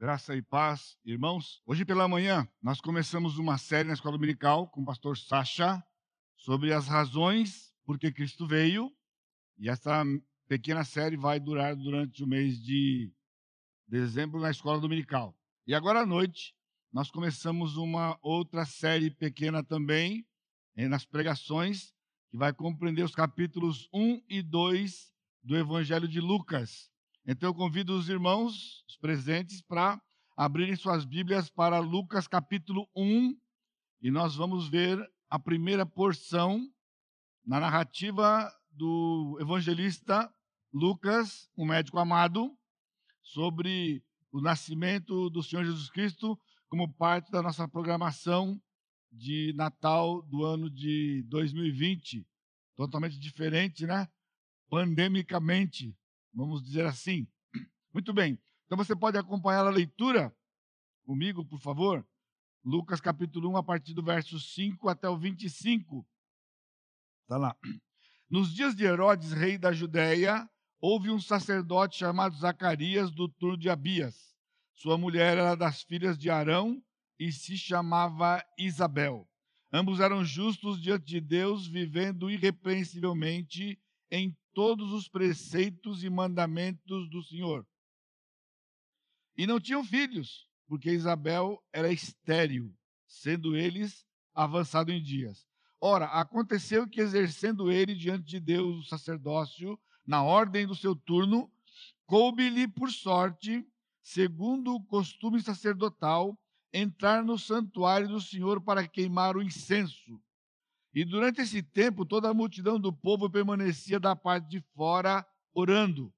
Graça e paz, irmãos. Hoje pela manhã nós começamos uma série na escola dominical com o pastor Sacha sobre as razões por que Cristo veio. E essa pequena série vai durar durante o mês de dezembro na escola dominical. E agora à noite nós começamos uma outra série pequena também eh, nas pregações que vai compreender os capítulos 1 e 2 do Evangelho de Lucas. Então eu convido os irmãos, os presentes, para abrirem suas Bíblias para Lucas capítulo 1 e nós vamos ver a primeira porção na narrativa do evangelista Lucas, um médico amado, sobre o nascimento do Senhor Jesus Cristo como parte da nossa programação de Natal do ano de 2020. Totalmente diferente, né? Pandemicamente, vamos dizer assim. Muito bem. Então você pode acompanhar a leitura comigo, por favor. Lucas capítulo 1, a partir do verso 5 até o 25. Está lá. Nos dias de Herodes, rei da Judéia, houve um sacerdote chamado Zacarias, do turno de Abias. Sua mulher era das filhas de Arão e se chamava Isabel. Ambos eram justos diante de Deus, vivendo irrepreensivelmente em todos os preceitos e mandamentos do Senhor. E não tinham filhos, porque Isabel era estéril, sendo eles avançado em dias. Ora, aconteceu que, exercendo ele diante de Deus o sacerdócio, na ordem do seu turno, coube-lhe por sorte, segundo o costume sacerdotal, entrar no santuário do Senhor para queimar o incenso. E durante esse tempo, toda a multidão do povo permanecia da parte de fora, orando.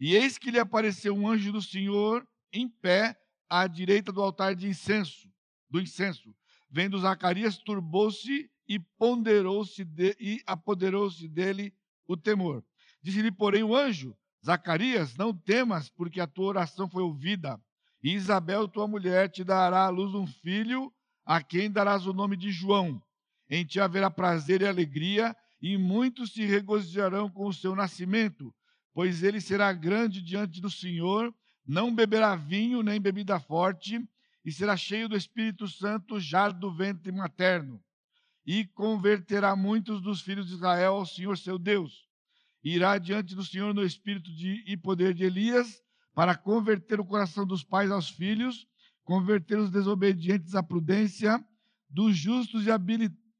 E eis que lhe apareceu um anjo do Senhor em pé à direita do altar de incenso, do incenso. Vendo Zacarias, turbou-se e ponderou-se de, e apoderou-se dele o temor. Disse-lhe, porém, o anjo: Zacarias, não temas, porque a tua oração foi ouvida. E Isabel, tua mulher, te dará à luz um filho, a quem darás o nome de João. Em ti haverá prazer e alegria, e muitos se regozijarão com o seu nascimento, pois ele será grande diante do Senhor, não beberá vinho nem bebida forte, e será cheio do Espírito Santo já do ventre materno. E converterá muitos dos filhos de Israel ao Senhor seu Deus. Irá diante do Senhor no espírito de, e poder de Elias, para converter o coração dos pais aos filhos converter os desobedientes à prudência, dos justos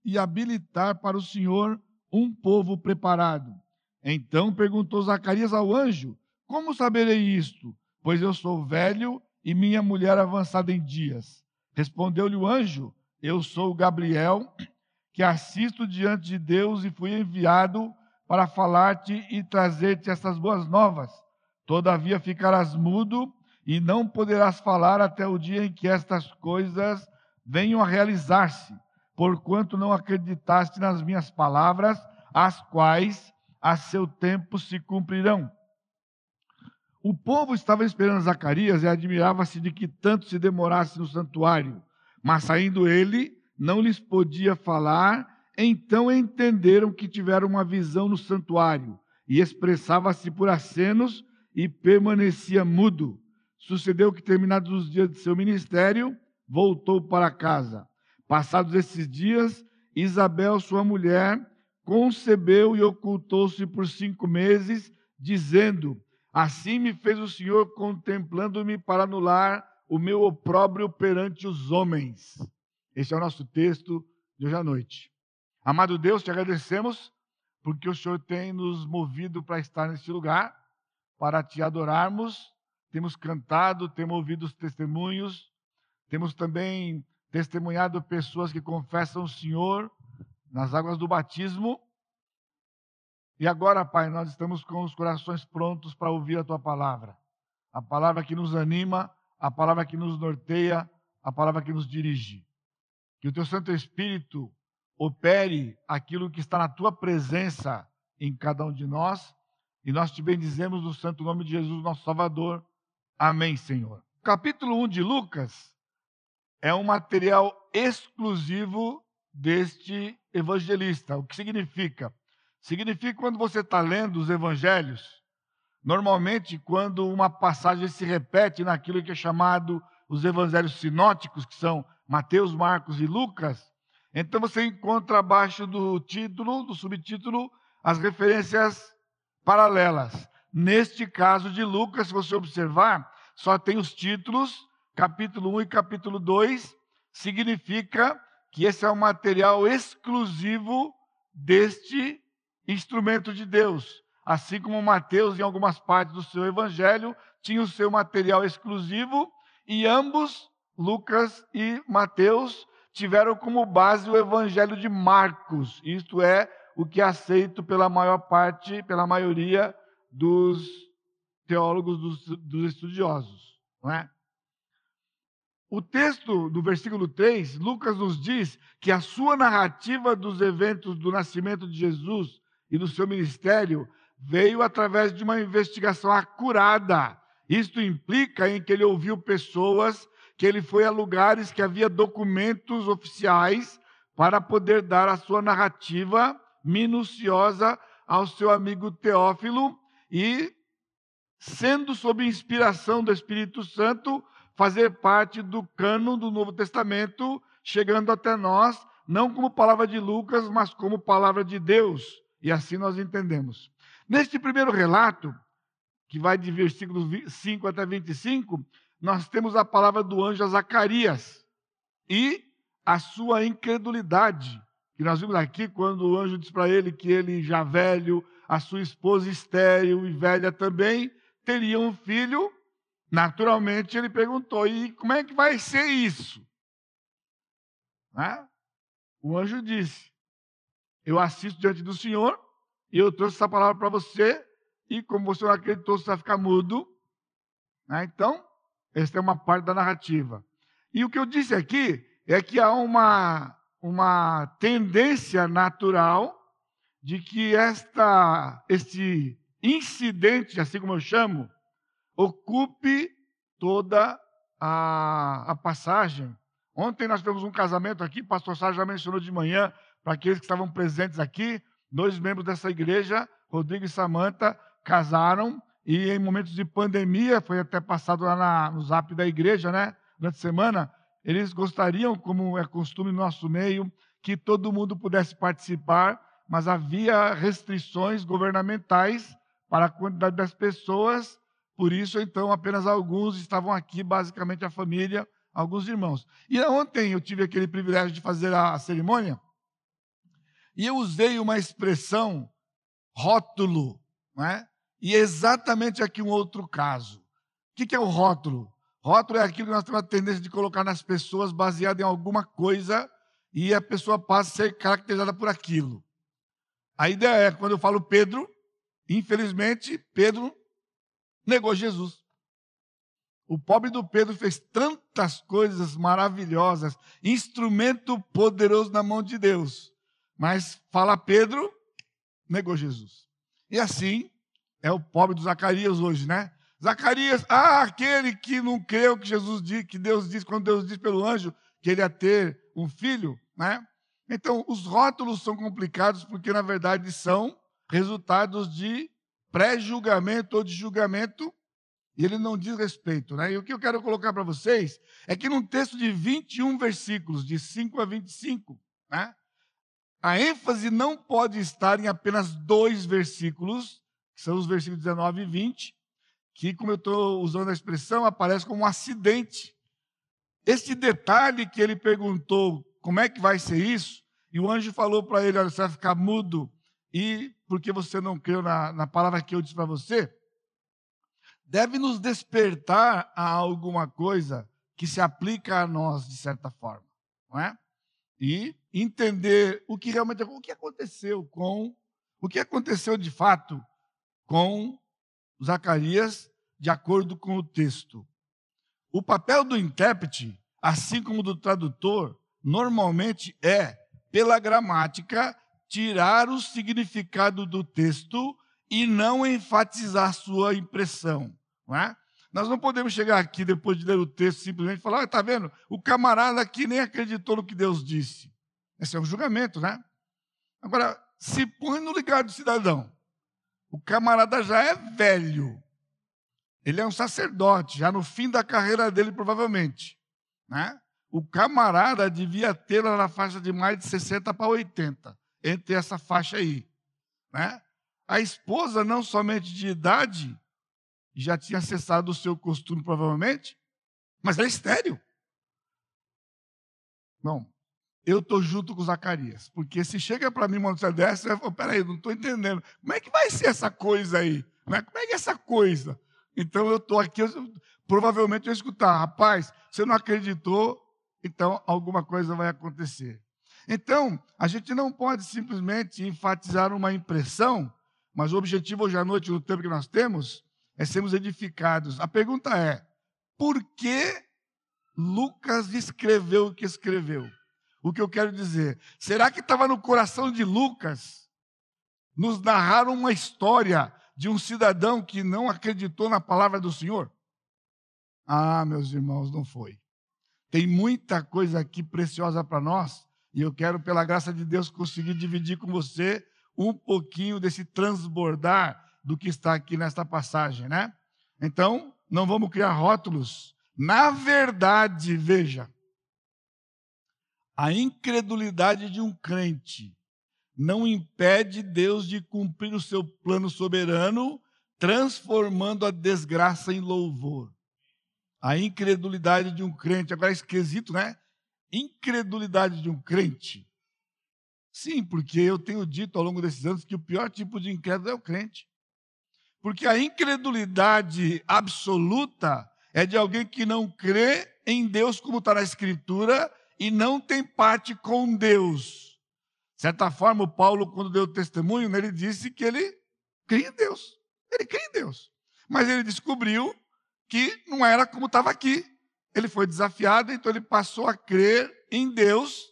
e habilitar para o Senhor um povo preparado. Então perguntou Zacarias ao anjo: Como saberei isto? Pois eu sou velho e minha mulher avançada em dias. Respondeu-lhe o anjo: Eu sou Gabriel, que assisto diante de Deus e fui enviado para falar-te e trazer-te essas boas novas. Todavia ficarás mudo e não poderás falar até o dia em que estas coisas venham a realizar-se, porquanto não acreditaste nas minhas palavras, as quais a seu tempo se cumprirão. O povo estava esperando Zacarias e admirava-se de que tanto se demorasse no santuário, mas saindo ele, não lhes podia falar, então entenderam que tiveram uma visão no santuário, e expressava-se por acenos e permanecia mudo. Sucedeu que, terminados os dias de seu ministério, voltou para casa. Passados esses dias, Isabel, sua mulher, concebeu e ocultou-se por cinco meses, dizendo: Assim me fez o Senhor, contemplando-me para anular o meu opróbrio perante os homens. Esse é o nosso texto de hoje à noite. Amado Deus, te agradecemos porque o Senhor tem nos movido para estar neste lugar, para te adorarmos temos cantado, temos ouvido os testemunhos, temos também testemunhado pessoas que confessam o Senhor nas águas do batismo. E agora, Pai, nós estamos com os corações prontos para ouvir a tua palavra. A palavra que nos anima, a palavra que nos norteia, a palavra que nos dirige. Que o teu Santo Espírito opere aquilo que está na tua presença em cada um de nós. E nós te bendizemos no santo nome de Jesus, nosso Salvador. Amém, Senhor. Capítulo 1 de Lucas é um material exclusivo deste evangelista. O que significa? Significa quando você está lendo os evangelhos, Normalmente, quando uma passagem se repete naquilo que é chamado os evangelhos sinóticos, que são Mateus, Marcos e Lucas, então você encontra abaixo do título, do subtítulo, as referências paralelas. Neste caso de Lucas, se você observar, só tem os títulos, capítulo 1 e capítulo 2, significa que esse é um material exclusivo deste instrumento de Deus. Assim como Mateus, em algumas partes do seu evangelho, tinha o seu material exclusivo, e ambos, Lucas e Mateus, tiveram como base o evangelho de Marcos. Isto é o que é aceito pela maior parte, pela maioria dos teólogos, dos, dos estudiosos. Não é? O texto do versículo 3, Lucas nos diz que a sua narrativa dos eventos do nascimento de Jesus e do seu ministério veio através de uma investigação acurada. Isto implica em que ele ouviu pessoas, que ele foi a lugares que havia documentos oficiais para poder dar a sua narrativa minuciosa ao seu amigo Teófilo e, sendo sob inspiração do Espírito Santo, fazer parte do cano do Novo Testamento, chegando até nós, não como palavra de Lucas, mas como palavra de Deus. E assim nós entendemos. Neste primeiro relato, que vai de versículos 5 até 25, nós temos a palavra do anjo a Zacarias e a sua incredulidade. Que nós vimos aqui quando o anjo diz para ele que ele já velho, a sua esposa estéril e velha também, teria um filho Naturalmente, ele perguntou: e como é que vai ser isso? Né? O anjo disse: Eu assisto diante do Senhor e eu trouxe essa palavra para você, e como você não acreditou, você vai ficar mudo. Né? Então, essa é uma parte da narrativa. E o que eu disse aqui é que há uma, uma tendência natural de que esta, este incidente, assim como eu chamo, ocupe toda a, a passagem. Ontem nós tivemos um casamento aqui, o pastor Sá já mencionou de manhã, para aqueles que estavam presentes aqui, dois membros dessa igreja, Rodrigo e Samanta, casaram e em momentos de pandemia, foi até passado lá na, no zap da igreja, né? Durante a semana, eles gostariam, como é costume no nosso meio, que todo mundo pudesse participar, mas havia restrições governamentais para a quantidade das pessoas por isso, então, apenas alguns estavam aqui, basicamente a família, alguns irmãos. E ontem eu tive aquele privilégio de fazer a, cerimônia, e eu usei uma expressão, rótulo, não é? e exatamente aqui um outro caso. O que é o rótulo? Rótulo é aquilo que nós temos a tendência de colocar nas pessoas baseado em alguma coisa e a pessoa passa a ser caracterizada por aquilo. A ideia é, quando eu falo Pedro, infelizmente, Pedro negou Jesus. O pobre do Pedro fez tantas coisas maravilhosas, instrumento poderoso na mão de Deus. Mas fala Pedro, negou Jesus. E assim é o pobre do Zacarias hoje, né? Zacarias, ah, aquele que não creu que Jesus disse, que Deus disse, quando Deus disse pelo anjo que ele ia ter um filho, né? Então, os rótulos são complicados porque, na verdade, são resultados de pré-julgamento ou de julgamento, e ele não diz respeito. Né? E o que eu quero colocar para vocês é que num texto de 21 versículos, de 5 a 25, né, a ênfase não pode estar em apenas dois versículos, que são os versículos 19 e 20, que, como eu estou usando a expressão, aparece como um acidente. Este detalhe que ele perguntou como é que vai ser isso, e o anjo falou para ele: olha, você vai ficar mudo e porque você não creu na, na palavra que eu disse para você, deve nos despertar a alguma coisa que se aplica a nós de certa forma, não é? E entender o que realmente o que aconteceu com o que aconteceu de fato com Zacarias de acordo com o texto. O papel do intérprete, assim como do tradutor, normalmente é pela gramática tirar o significado do texto e não enfatizar sua impressão. Não é? Nós não podemos chegar aqui, depois de ler o texto, simplesmente falar: está ah, vendo? O camarada aqui nem acreditou no que Deus disse. Esse é um julgamento, né? Agora, se põe no lugar do cidadão. O camarada já é velho. Ele é um sacerdote, já no fim da carreira dele, provavelmente. Né? O camarada devia lá na faixa de mais de 60 para 80, entre essa faixa aí. Né? A esposa, não somente de idade, já tinha cessado o seu costume, provavelmente, mas é estéreo. Bom, eu estou junto com Zacarias, porque se chega para mim uma notícia dessa, eu falo, peraí, não estou entendendo. Como é que vai ser essa coisa aí? Como é que é essa coisa? Então eu estou aqui, eu, provavelmente eu escutar, rapaz, você não acreditou, então alguma coisa vai acontecer. Então, a gente não pode simplesmente enfatizar uma impressão, mas o objetivo hoje à noite, no tempo que nós temos, é sermos edificados. A pergunta é: por que Lucas escreveu o que escreveu? O que eu quero dizer? Será que estava no coração de Lucas nos narrar uma história de um cidadão que não acreditou na palavra do Senhor? Ah, meus irmãos, não foi. Tem muita coisa aqui preciosa para nós e eu quero, pela graça de Deus, conseguir dividir com você um pouquinho desse transbordar do que está aqui nesta passagem, né? Então, não vamos criar rótulos. Na verdade, veja, a incredulidade de um crente não impede Deus de cumprir o seu plano soberano, transformando a desgraça em louvor. A incredulidade de um crente, agora é esquisito, né? Incredulidade de um crente. Sim, porque eu tenho dito ao longo desses anos que o pior tipo de incrédulo é o crente. Porque a incredulidade absoluta é de alguém que não crê em Deus, como está na Escritura, e não tem parte com Deus. De certa forma, o Paulo, quando deu testemunho, ele disse que ele cria em Deus. Ele cria em Deus. Mas ele descobriu que não era como estava aqui. Ele foi desafiado, então ele passou a crer em Deus,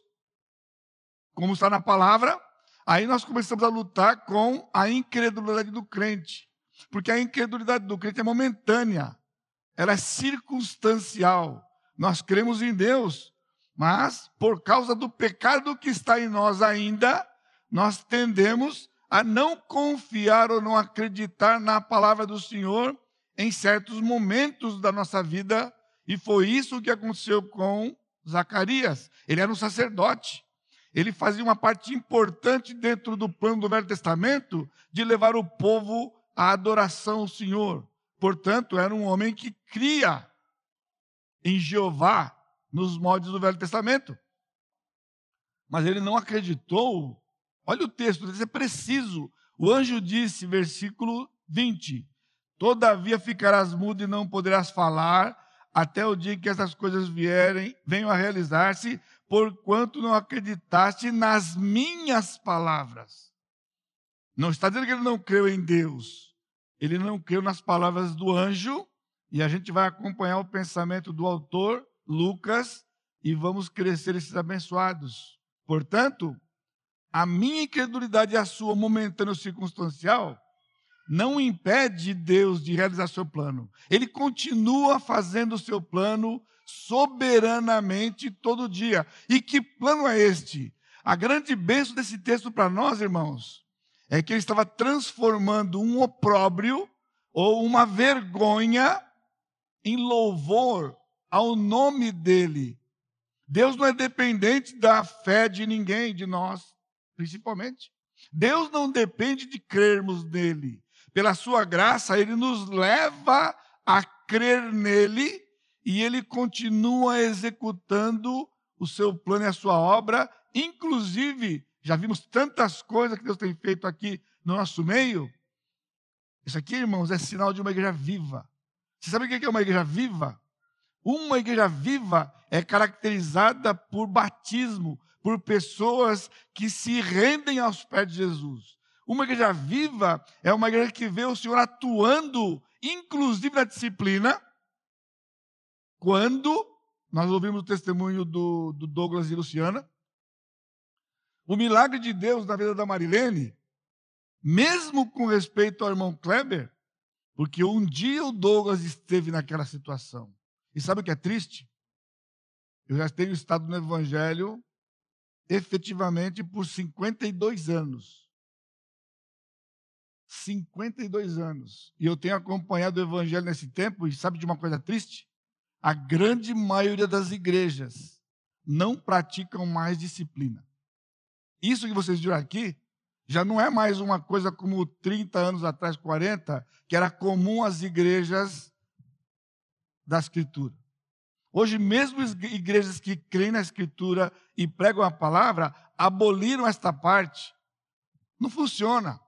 como está na palavra. Aí nós começamos a lutar com a incredulidade do crente. Porque a incredulidade do crente é momentânea, ela é circunstancial. Nós cremos em Deus, mas, por causa do pecado que está em nós ainda, nós tendemos a não confiar ou não acreditar na palavra do Senhor em certos momentos da nossa vida, e foi isso que aconteceu com Zacarias. Ele era um sacerdote. Ele fazia uma parte importante dentro do plano do Velho Testamento de levar o povo à adoração ao Senhor. Portanto, era um homem que cria em Jeová nos moldes do Velho Testamento. Mas ele não acreditou. Olha o texto, isso é preciso. O anjo disse, versículo 20: Todavia ficarás mudo e não poderás falar, até o dia que essas coisas vierem, venham a realizar-se, porquanto não acreditaste nas minhas palavras. Não está dizendo que ele não creu em Deus, ele não creu nas palavras do anjo, e a gente vai acompanhar o pensamento do autor Lucas, e vamos crescer esses abençoados. Portanto, a minha incredulidade e a sua momentânea circunstancial não impede Deus de realizar seu plano. Ele continua fazendo o seu plano soberanamente todo dia. E que plano é este? A grande bênção desse texto para nós, irmãos, é que ele estava transformando um opróbrio ou uma vergonha em louvor ao nome dele. Deus não é dependente da fé de ninguém, de nós, principalmente. Deus não depende de crermos nele. Pela sua graça, ele nos leva a crer nele e ele continua executando o seu plano e a sua obra, inclusive, já vimos tantas coisas que Deus tem feito aqui no nosso meio. Isso aqui, irmãos, é sinal de uma igreja viva. Você sabe o que é uma igreja viva? Uma igreja viva é caracterizada por batismo, por pessoas que se rendem aos pés de Jesus. Uma igreja viva é uma igreja que vê o Senhor atuando, inclusive na disciplina, quando nós ouvimos o testemunho do, do Douglas e Luciana. O milagre de Deus na vida da Marilene, mesmo com respeito ao irmão Kleber, porque um dia o Douglas esteve naquela situação. E sabe o que é triste? Eu já tenho estado no Evangelho efetivamente por 52 anos. 52 anos. E eu tenho acompanhado o evangelho nesse tempo, e sabe de uma coisa triste? A grande maioria das igrejas não praticam mais disciplina. Isso que vocês viram aqui já não é mais uma coisa como 30 anos atrás, 40, que era comum às igrejas da Escritura. Hoje, mesmo igrejas que creem na Escritura e pregam a palavra, aboliram esta parte. Não funciona.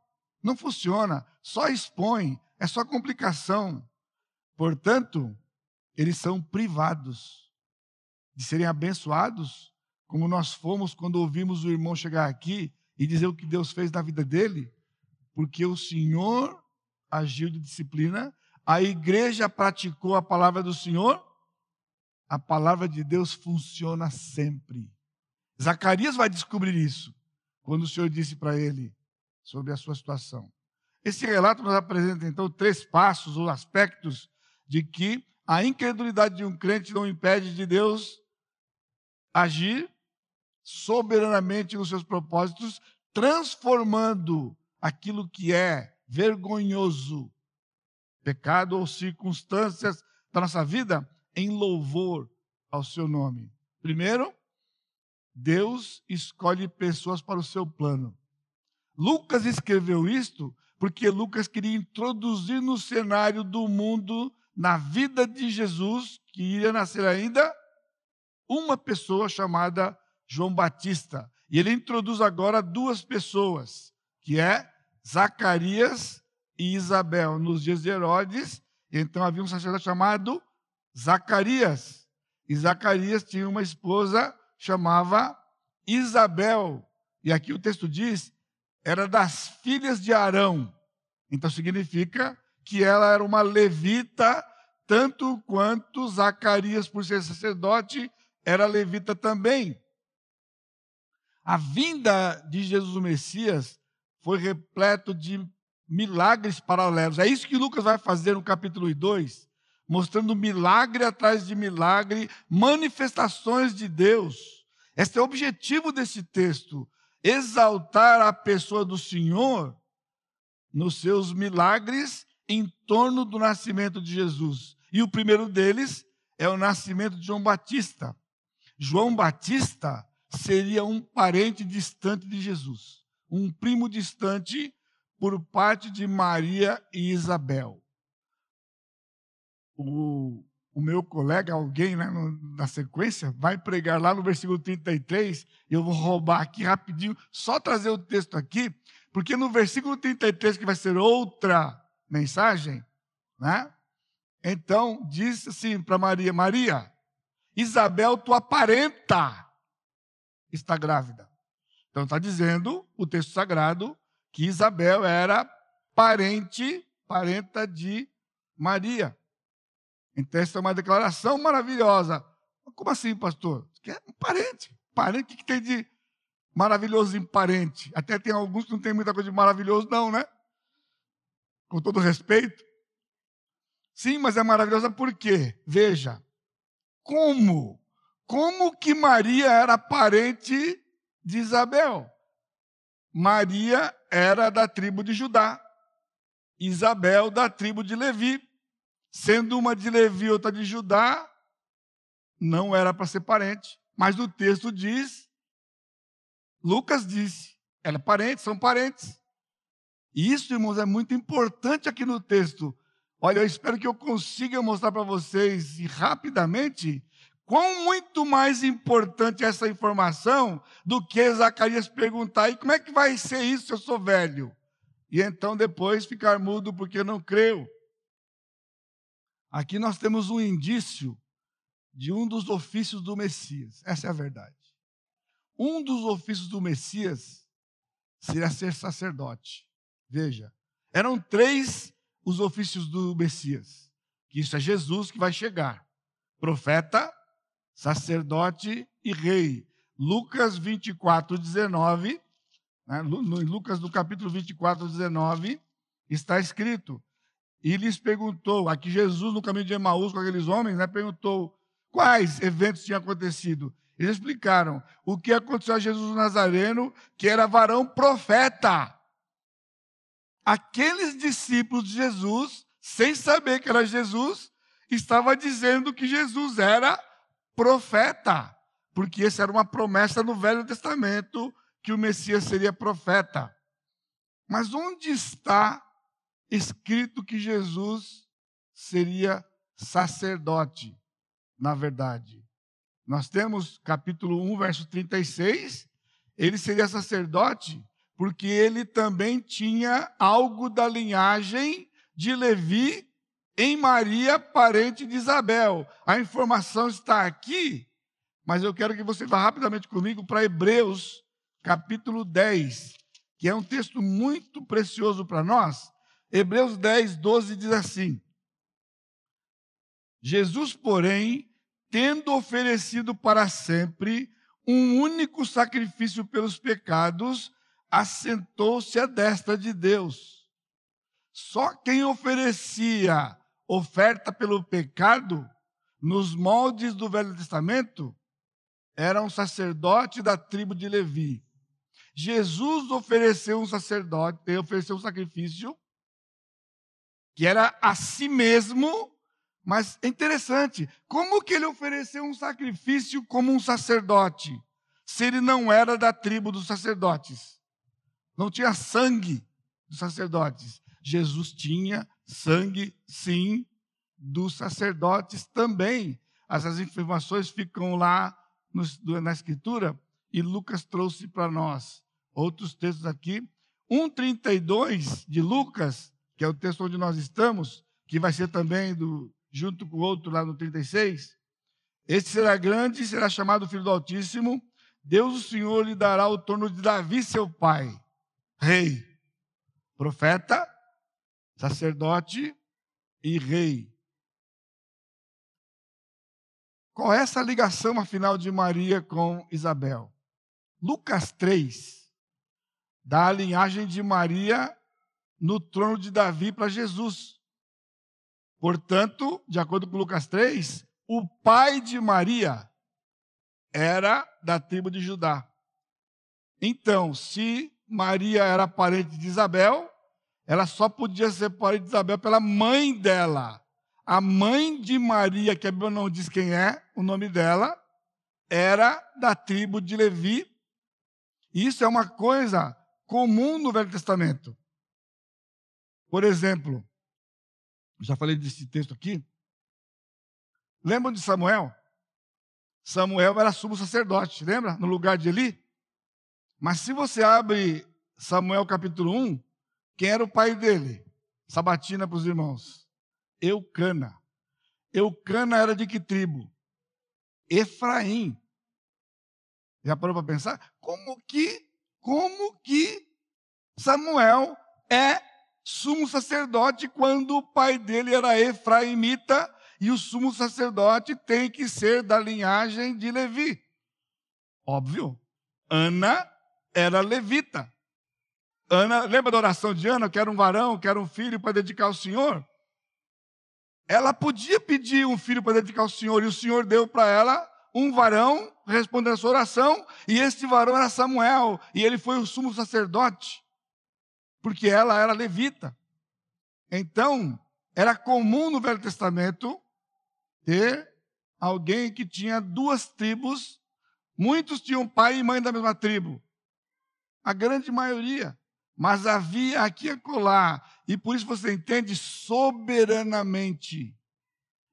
Não funciona. Só expõe. É só complicação. Portanto, eles são privados de serem abençoados, como nós fomos quando ouvimos o irmão chegar aqui e dizer o que Deus fez na vida dele, porque o Senhor agiu de disciplina, a igreja praticou a palavra do Senhor, a palavra de Deus funciona sempre. Zacarias vai descobrir isso quando o Senhor disse para ele sobre a sua situação. Esse relato nos apresenta então três passos ou aspectos de que a incredulidade de um crente não impede de Deus agir soberanamente nos seus propósitos, transformando aquilo que é vergonhoso, pecado ou circunstâncias da nossa vida em louvor ao seu nome. Primeiro, Deus escolhe pessoas para o seu plano. Lucas escreveu isto porque Lucas queria introduzir no cenário do mundo, na vida de Jesus, que iria nascer ainda, uma pessoa chamada João Batista. E ele introduz agora duas pessoas, que é Zacarias e Isabel. Nos dias de Herodes, então havia um sacerdote chamado Zacarias. E Zacarias tinha uma esposa chamava Isabel. E aqui o texto diz, era das filhas de Arão. Então significa que ela era uma levita, tanto quanto Zacarias, por ser sacerdote, era levita também. A vinda de Jesus o Messias foi repleto de milagres paralelos. É isso que Lucas vai fazer no capítulo 2, mostrando milagre atrás de milagre, manifestações de Deus. Este é o objetivo desse texto: exaltar a pessoa do Senhor nos seus milagres em torno do nascimento de Jesus. E o primeiro deles é o nascimento de João Batista. João Batista seria um parente distante de Jesus, um primo distante por parte de Maria e Isabel. O, o meu colega, alguém né, na sequência, vai pregar lá no versículo 33, e eu vou roubar aqui rapidinho, só trazer o texto aqui, porque no versículo 33, que vai ser outra mensagem, né? Então, diz assim para Maria: Maria, Isabel, tu aparenta está grávida. Então está dizendo o texto sagrado que Isabel era parente, parenta de Maria. Então essa é uma declaração maravilhosa. Como assim, pastor? É um parente. Parente, o que tem de maravilhoso em parente? Até tem alguns que não tem muita coisa de maravilhoso, não, né? Com todo respeito. Sim, mas é maravilhosa por quê? Veja, como como que Maria era parente de Isabel? Maria era da tribo de Judá, Isabel da tribo de Levi. Sendo uma de Levi e outra de Judá, não era para ser parente. Mas o texto diz, Lucas disse, ela é parente, são parentes. E isso, irmãos, é muito importante aqui no texto. Olha, eu espero que eu consiga mostrar para vocês rapidamente Quão muito mais importante é essa informação do que Zacarias perguntar: e como é que vai ser isso se eu sou velho? E então depois ficar mudo porque não creu. Aqui nós temos um indício de um dos ofícios do Messias. Essa é a verdade. Um dos ofícios do Messias seria ser sacerdote. Veja, eram três os ofícios do Messias. Que isso é Jesus que vai chegar: profeta, sacerdote e rei. Lucas 24, 19, né, Lucas no capítulo 24, 19, está escrito. E lhes perguntou, aqui Jesus no caminho de Emaús com aqueles homens, né, perguntou quais eventos tinham acontecido. Eles explicaram o que aconteceu a Jesus Nazareno, que era varão profeta. aqueles discípulos de Jesus, sem saber que era Jesus, estava dizendo que Jesus era profeta, porque essa era uma promessa no Velho Testamento que o Messias seria profeta. Mas onde está escrito que Jesus seria sacerdote, na verdade? Nós temos capítulo 1, verso 36, ele seria sacerdote porque ele também tinha algo da linhagem de Levi em Maria, parente de Isabel. A informação está aqui, mas eu quero que você vá rapidamente comigo para Hebreus, capítulo 10, que é um texto muito precioso para nós. Hebreus 10, 12 diz assim: Jesus, porém, tendo oferecido para sempre um único sacrifício pelos pecados, assentou-se à destra de Deus. Só quem oferecia oferta pelo pecado, nos moldes do Velho Testamento, era um sacerdote da tribo de Levi. Jesus ofereceu um sacerdote, ofereceu um sacrifício que era a si mesmo, mas é interessante, como que ele ofereceu um sacrifício como um sacerdote, se ele não era da tribo dos sacerdotes? Não tinha sangue dos sacerdotes. Jesus tinha sangue, sim, dos sacerdotes também. Essas informações ficam lá na Escritura e Lucas trouxe para nós outros textos aqui. 1,32 de Lucas, que é o texto onde nós estamos, que vai ser também do, junto com o outro lá no 36. Este será grande e será chamado Filho do Altíssimo. Deus, o Senhor, lhe dará o trono de Davi, seu pai, rei, profeta sacerdote e rei. Qual é essa ligação, afinal, de Maria com Isabel? Lucas 3 dá a linhagem de Maria no trono de Davi para Jesus. Portanto, de acordo com Lucas 3, o pai de Maria era da tribo de Judá. Então, se Maria era parente de Isabel, ela só podia ser parente de Isabel pela mãe dela. A mãe de Maria, que a Bíblia não diz quem é, o nome dela, era da tribo de Levi. Isso é uma coisa comum no Velho Testamento. Por exemplo, já falei desse texto aqui. Lembram de Samuel? Samuel era sumo sacerdote, lembra? No lugar de Eli. Mas se você abre Samuel capítulo 1, quem era o pai dele? Sabatina para os irmãos. Eucana. Eucana era de que tribo? Efraim. Já parou para pensar? Como que, como que Samuel é sumo sacerdote quando o pai dele era efraimita e o sumo sacerdote tem que ser da linhagem de Levi? Óbvio. Ana era levita. Ana, lembra da oração de Ana? Quero um varão, quero um filho para dedicar ao Senhor. Ela podia pedir um filho para dedicar ao Senhor, e o Senhor deu para ela um varão respondendo a sua oração, e este varão era Samuel, e ele foi o sumo sacerdote, porque ela era levita. Então, era comum no Velho Testamento ter alguém que tinha duas tribos, muitos tinham pai e mãe da mesma tribo. A grande maioria mas havia aqui e acolá, e por isso você entende soberanamente.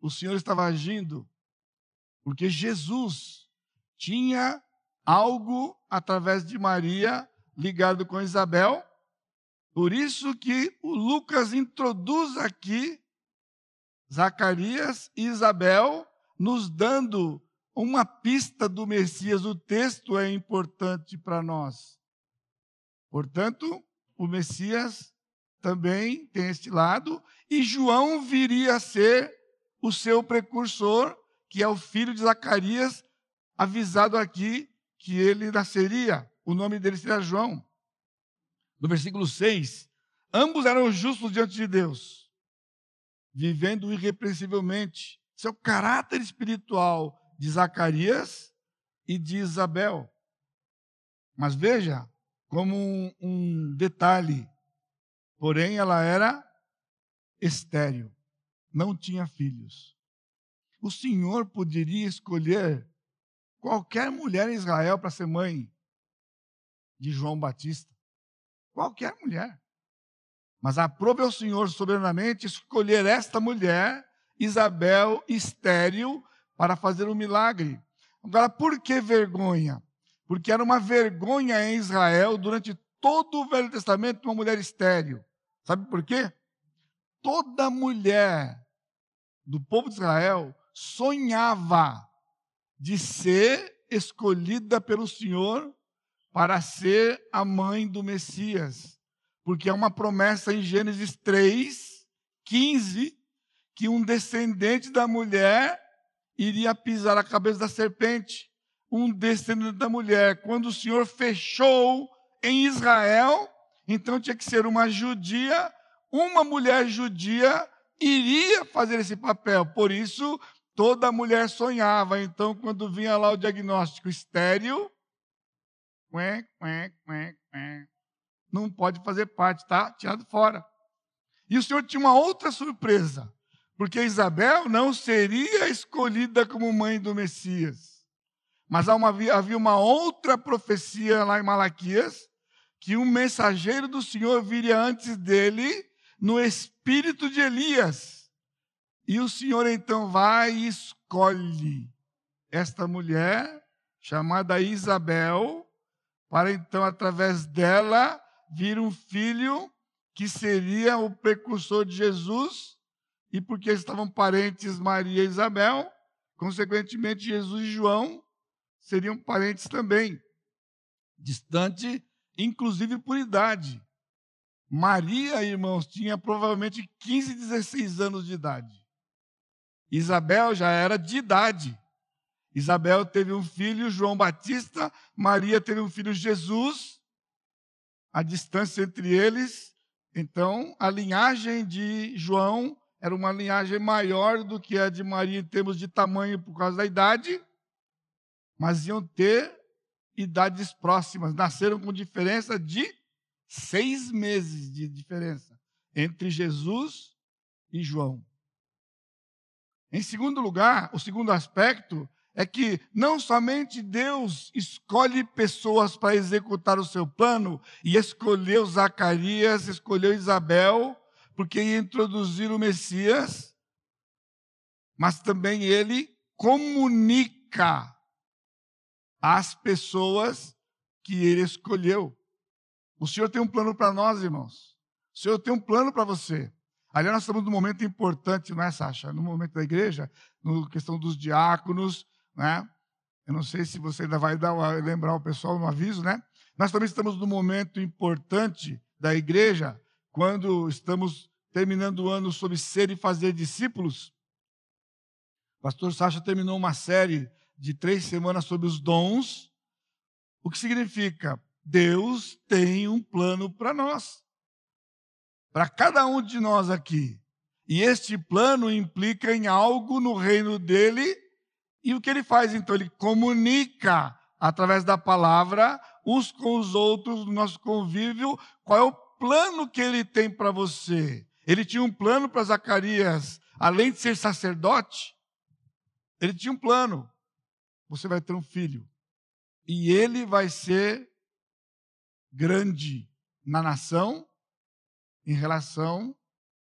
O Senhor estava agindo, porque Jesus tinha algo através de Maria ligado com Isabel. Por isso que o Lucas introduz aqui Zacarias e Isabel, nos dando uma pista do Messias. O texto é importante para nós. Portanto, o Messias também tem este lado, e João viria a ser o seu precursor, que é o filho de Zacarias, avisado aqui que ele nasceria. O nome dele seria João. No versículo 6, ambos eram justos diante de Deus, vivendo irrepreensivelmente. Seu é caráter espiritual de Zacarias e de Isabel. Mas veja, como um, um detalhe. porém ela era estéril, não tinha filhos. O Senhor poderia escolher qualquer mulher em Israel para ser mãe de João Batista. Qualquer mulher. Mas aprove ao Senhor soberanamente escolher esta mulher, Isabel, estéril, para fazer um milagre. Agora, por que vergonha? Porque era uma vergonha em Israel durante todo o Velho Testamento uma mulher estéril. Sabe por quê? Toda mulher do povo de Israel sonhava de ser escolhida pelo Senhor para ser a mãe do Messias. Porque é uma promessa em Gênesis 3, 15, que um descendente da mulher iria pisar a cabeça da serpente. Um descendente da mulher. Quando o Senhor fechou em Israel, então tinha que ser uma judia, uma mulher judia iria fazer esse papel. Por isso, toda mulher sonhava. Então, quando vinha lá o diagnóstico estéreo, não pode fazer parte, tá? Tirado fora. E o Senhor tinha uma outra surpresa, porque Isabel não seria escolhida como mãe do Messias. Mas havia uma outra profecia lá em Malaquias, que um mensageiro do Senhor viria antes dele no espírito de Elias. E o Senhor então vai e escolhe esta mulher, chamada Isabel, para então, através dela, vir um filho que seria o precursor de Jesus, e porque estavam parentes Maria e Isabel, consequentemente, Jesus e João seriam parentes também, distante inclusive por idade. Maria, irmãos, tinha provavelmente 15, 16 anos de idade. Isabel já era de idade. Isabel teve um filho, João Batista. Maria teve um filho, Jesus. A distância entre eles. Então, a linhagem de João era uma linhagem maior do que a de Maria em termos de tamanho por causa da idade. Mas iam ter idades próximas, nasceram com diferença de seis meses de diferença entre Jesus e João. Em segundo lugar, o segundo aspecto é que não somente Deus escolhe pessoas para executar o seu plano, e escolheu Zacarias, escolheu Isabel, porque ia introduzir o Messias, mas também ele comunica às pessoas que ele escolheu. O Senhor tem um plano para nós, irmãos. O Senhor tem um plano para você. Aliás, nós estamos num momento importante, não é, Sasha? No momento da igreja, na questão dos diáconos, né? Eu não sei se você ainda vai dar, lembrar o pessoal um aviso, né? Nós também estamos num momento importante da igreja, quando estamos terminando o ano sobre ser e fazer discípulos. O pastor Sacha terminou uma série de três semanas sobre os dons, o que significa Deus tem um plano para nós, para cada um de nós aqui. E este plano implica em algo no reino dele. E o que ele faz então? Ele comunica através da palavra uns com os outros no nosso convívio qual é o plano que ele tem para você. Ele tinha um plano para Zacarias, além de ser sacerdote, ele tinha um plano você vai ter um filho. E ele vai ser grande na nação em relação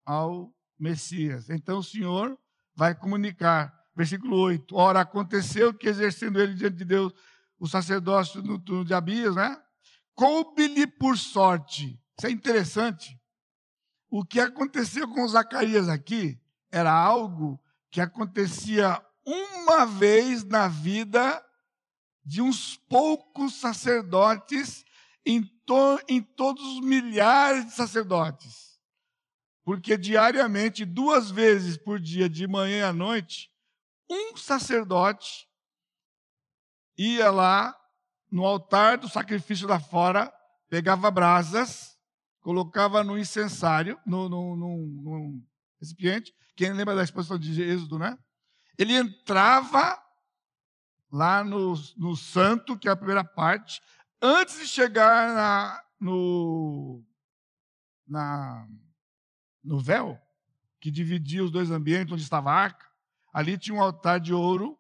ao Messias. Então o Senhor vai comunicar. Versículo 8. Ora, aconteceu que exercendo ele diante de Deus o sacerdócio no turno de Abias, né? Coube-lhe por sorte. Isso é interessante. O que aconteceu com Zacarias aqui era algo que acontecia uma vez na vida de uns poucos sacerdotes em, to em todos os milhares de sacerdotes. Porque diariamente, duas vezes por dia, de manhã à noite, um sacerdote ia lá no altar do sacrifício da fora, pegava brasas, colocava no incensário, no, no, no, no recipiente. Quem lembra da exposição de Êxodo, né? Ele entrava lá no, no santo, que é a primeira parte, antes de chegar na, no, na, no véu, que dividia os dois ambientes, onde estava a arca, ali tinha um altar de ouro,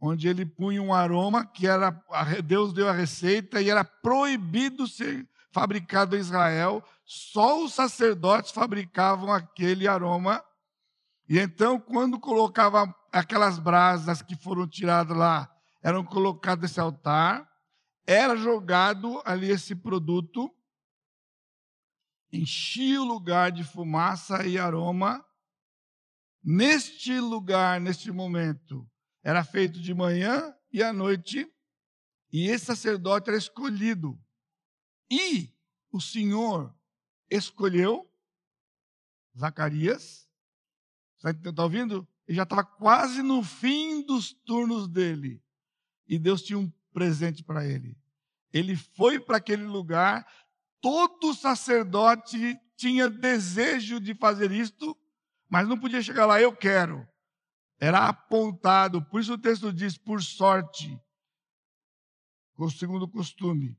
onde ele punha um aroma que era Deus deu a receita e era proibido ser fabricado em Israel, só os sacerdotes fabricavam aquele aroma. E então, quando colocava aquelas brasas que foram tiradas lá, eram colocadas nesse altar, era jogado ali esse produto, enchia o lugar de fumaça e aroma. Neste lugar, neste momento, era feito de manhã e à noite, e esse sacerdote era escolhido. E o Senhor escolheu Zacarias. Está ouvindo? Ele já estava quase no fim dos turnos dele. E Deus tinha um presente para ele. Ele foi para aquele lugar, todo sacerdote tinha desejo de fazer isto, mas não podia chegar lá, eu quero. Era apontado, por isso o texto diz, por sorte, segundo o costume.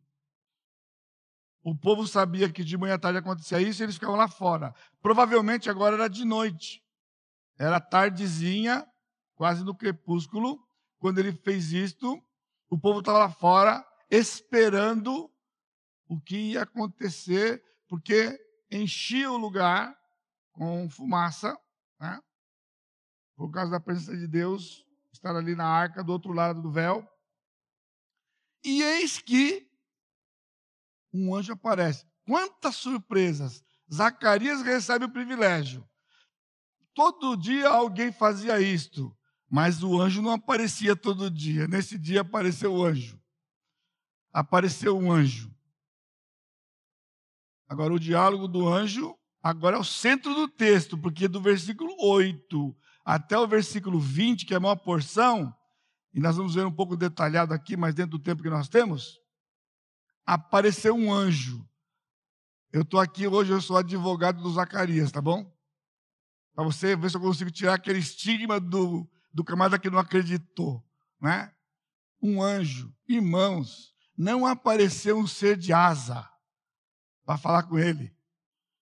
O povo sabia que de manhã à tarde acontecia isso e eles ficavam lá fora. Provavelmente agora era de noite. Era tardezinha, quase no crepúsculo, quando ele fez isto. O povo estava lá fora esperando o que ia acontecer, porque enchia o lugar com fumaça, né? por causa da presença de Deus estar ali na arca do outro lado do véu. E eis que um anjo aparece. Quantas surpresas! Zacarias recebe o privilégio. Todo dia alguém fazia isto, mas o anjo não aparecia todo dia. Nesse dia apareceu o anjo. Apareceu um anjo. Agora, o diálogo do anjo agora é o centro do texto, porque do versículo 8 até o versículo 20, que é a maior porção, e nós vamos ver um pouco detalhado aqui, mas dentro do tempo que nós temos, apareceu um anjo. Eu estou aqui hoje, eu sou advogado do Zacarias, tá bom? Para você ver se eu consigo tirar aquele estigma do, do camarada que não acreditou, né? Um anjo, irmãos, não apareceu um ser de asa para falar com ele.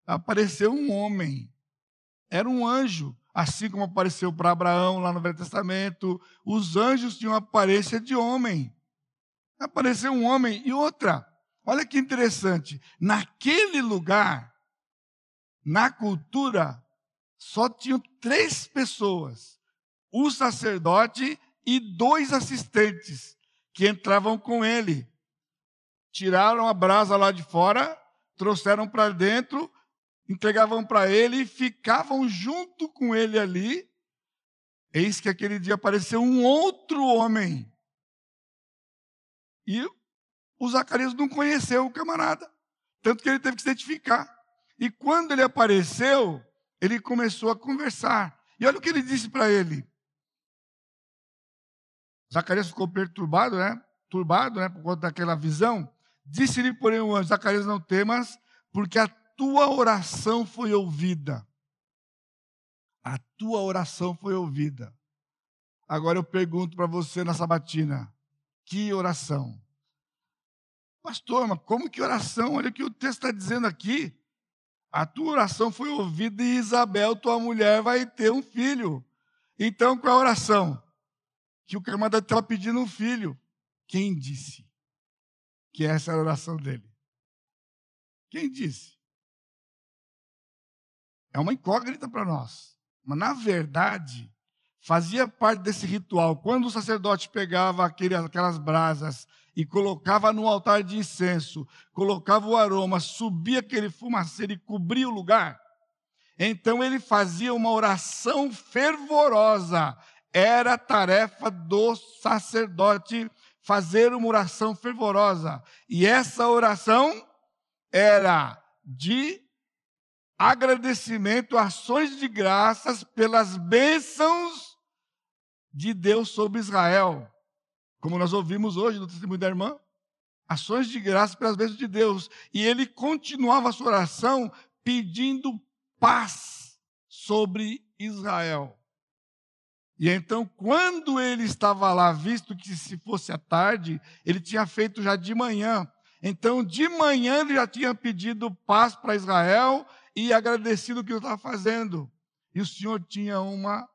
Apareceu um homem, era um anjo, assim como apareceu para Abraão lá no Velho Testamento. Os anjos tinham aparência de homem. Apareceu um homem e outra. Olha que interessante. Naquele lugar, na cultura, só tinham três pessoas: o sacerdote e dois assistentes que entravam com ele. Tiraram a brasa lá de fora, trouxeram para dentro, entregavam para ele e ficavam junto com ele ali. Eis que aquele dia apareceu um outro homem. E o Zacarias não conheceu o camarada. Tanto que ele teve que se identificar. E quando ele apareceu, ele começou a conversar. E olha o que ele disse para ele. Zacarias ficou perturbado, né? Turbado, né? Por conta daquela visão. Disse-lhe, porém, o anjo: Zacarias, não temas, porque a tua oração foi ouvida. A tua oração foi ouvida. Agora eu pergunto para você na sabatina: que oração? Pastor, mas como que oração? Olha o que o texto está dizendo aqui. A tua oração foi ouvida e Isabel, tua mulher, vai ter um filho. Então, qual é a oração? Que o camarada estava pedindo um filho. Quem disse que essa era a oração dele? Quem disse? É uma incógnita para nós. Mas, na verdade, fazia parte desse ritual. Quando o sacerdote pegava aquele, aquelas brasas e colocava no altar de incenso, colocava o aroma, subia aquele fumaceiro e cobria o lugar. Então ele fazia uma oração fervorosa. Era tarefa do sacerdote fazer uma oração fervorosa. E essa oração era de agradecimento, ações de graças pelas bênçãos de Deus sobre Israel. Como nós ouvimos hoje no testemunho da irmã, ações de graça pelas bênçãos de Deus. E ele continuava a sua oração pedindo paz sobre Israel. E então, quando ele estava lá, visto que se fosse à tarde, ele tinha feito já de manhã. Então, de manhã, ele já tinha pedido paz para Israel e agradecido o que ele estava fazendo. E o Senhor tinha uma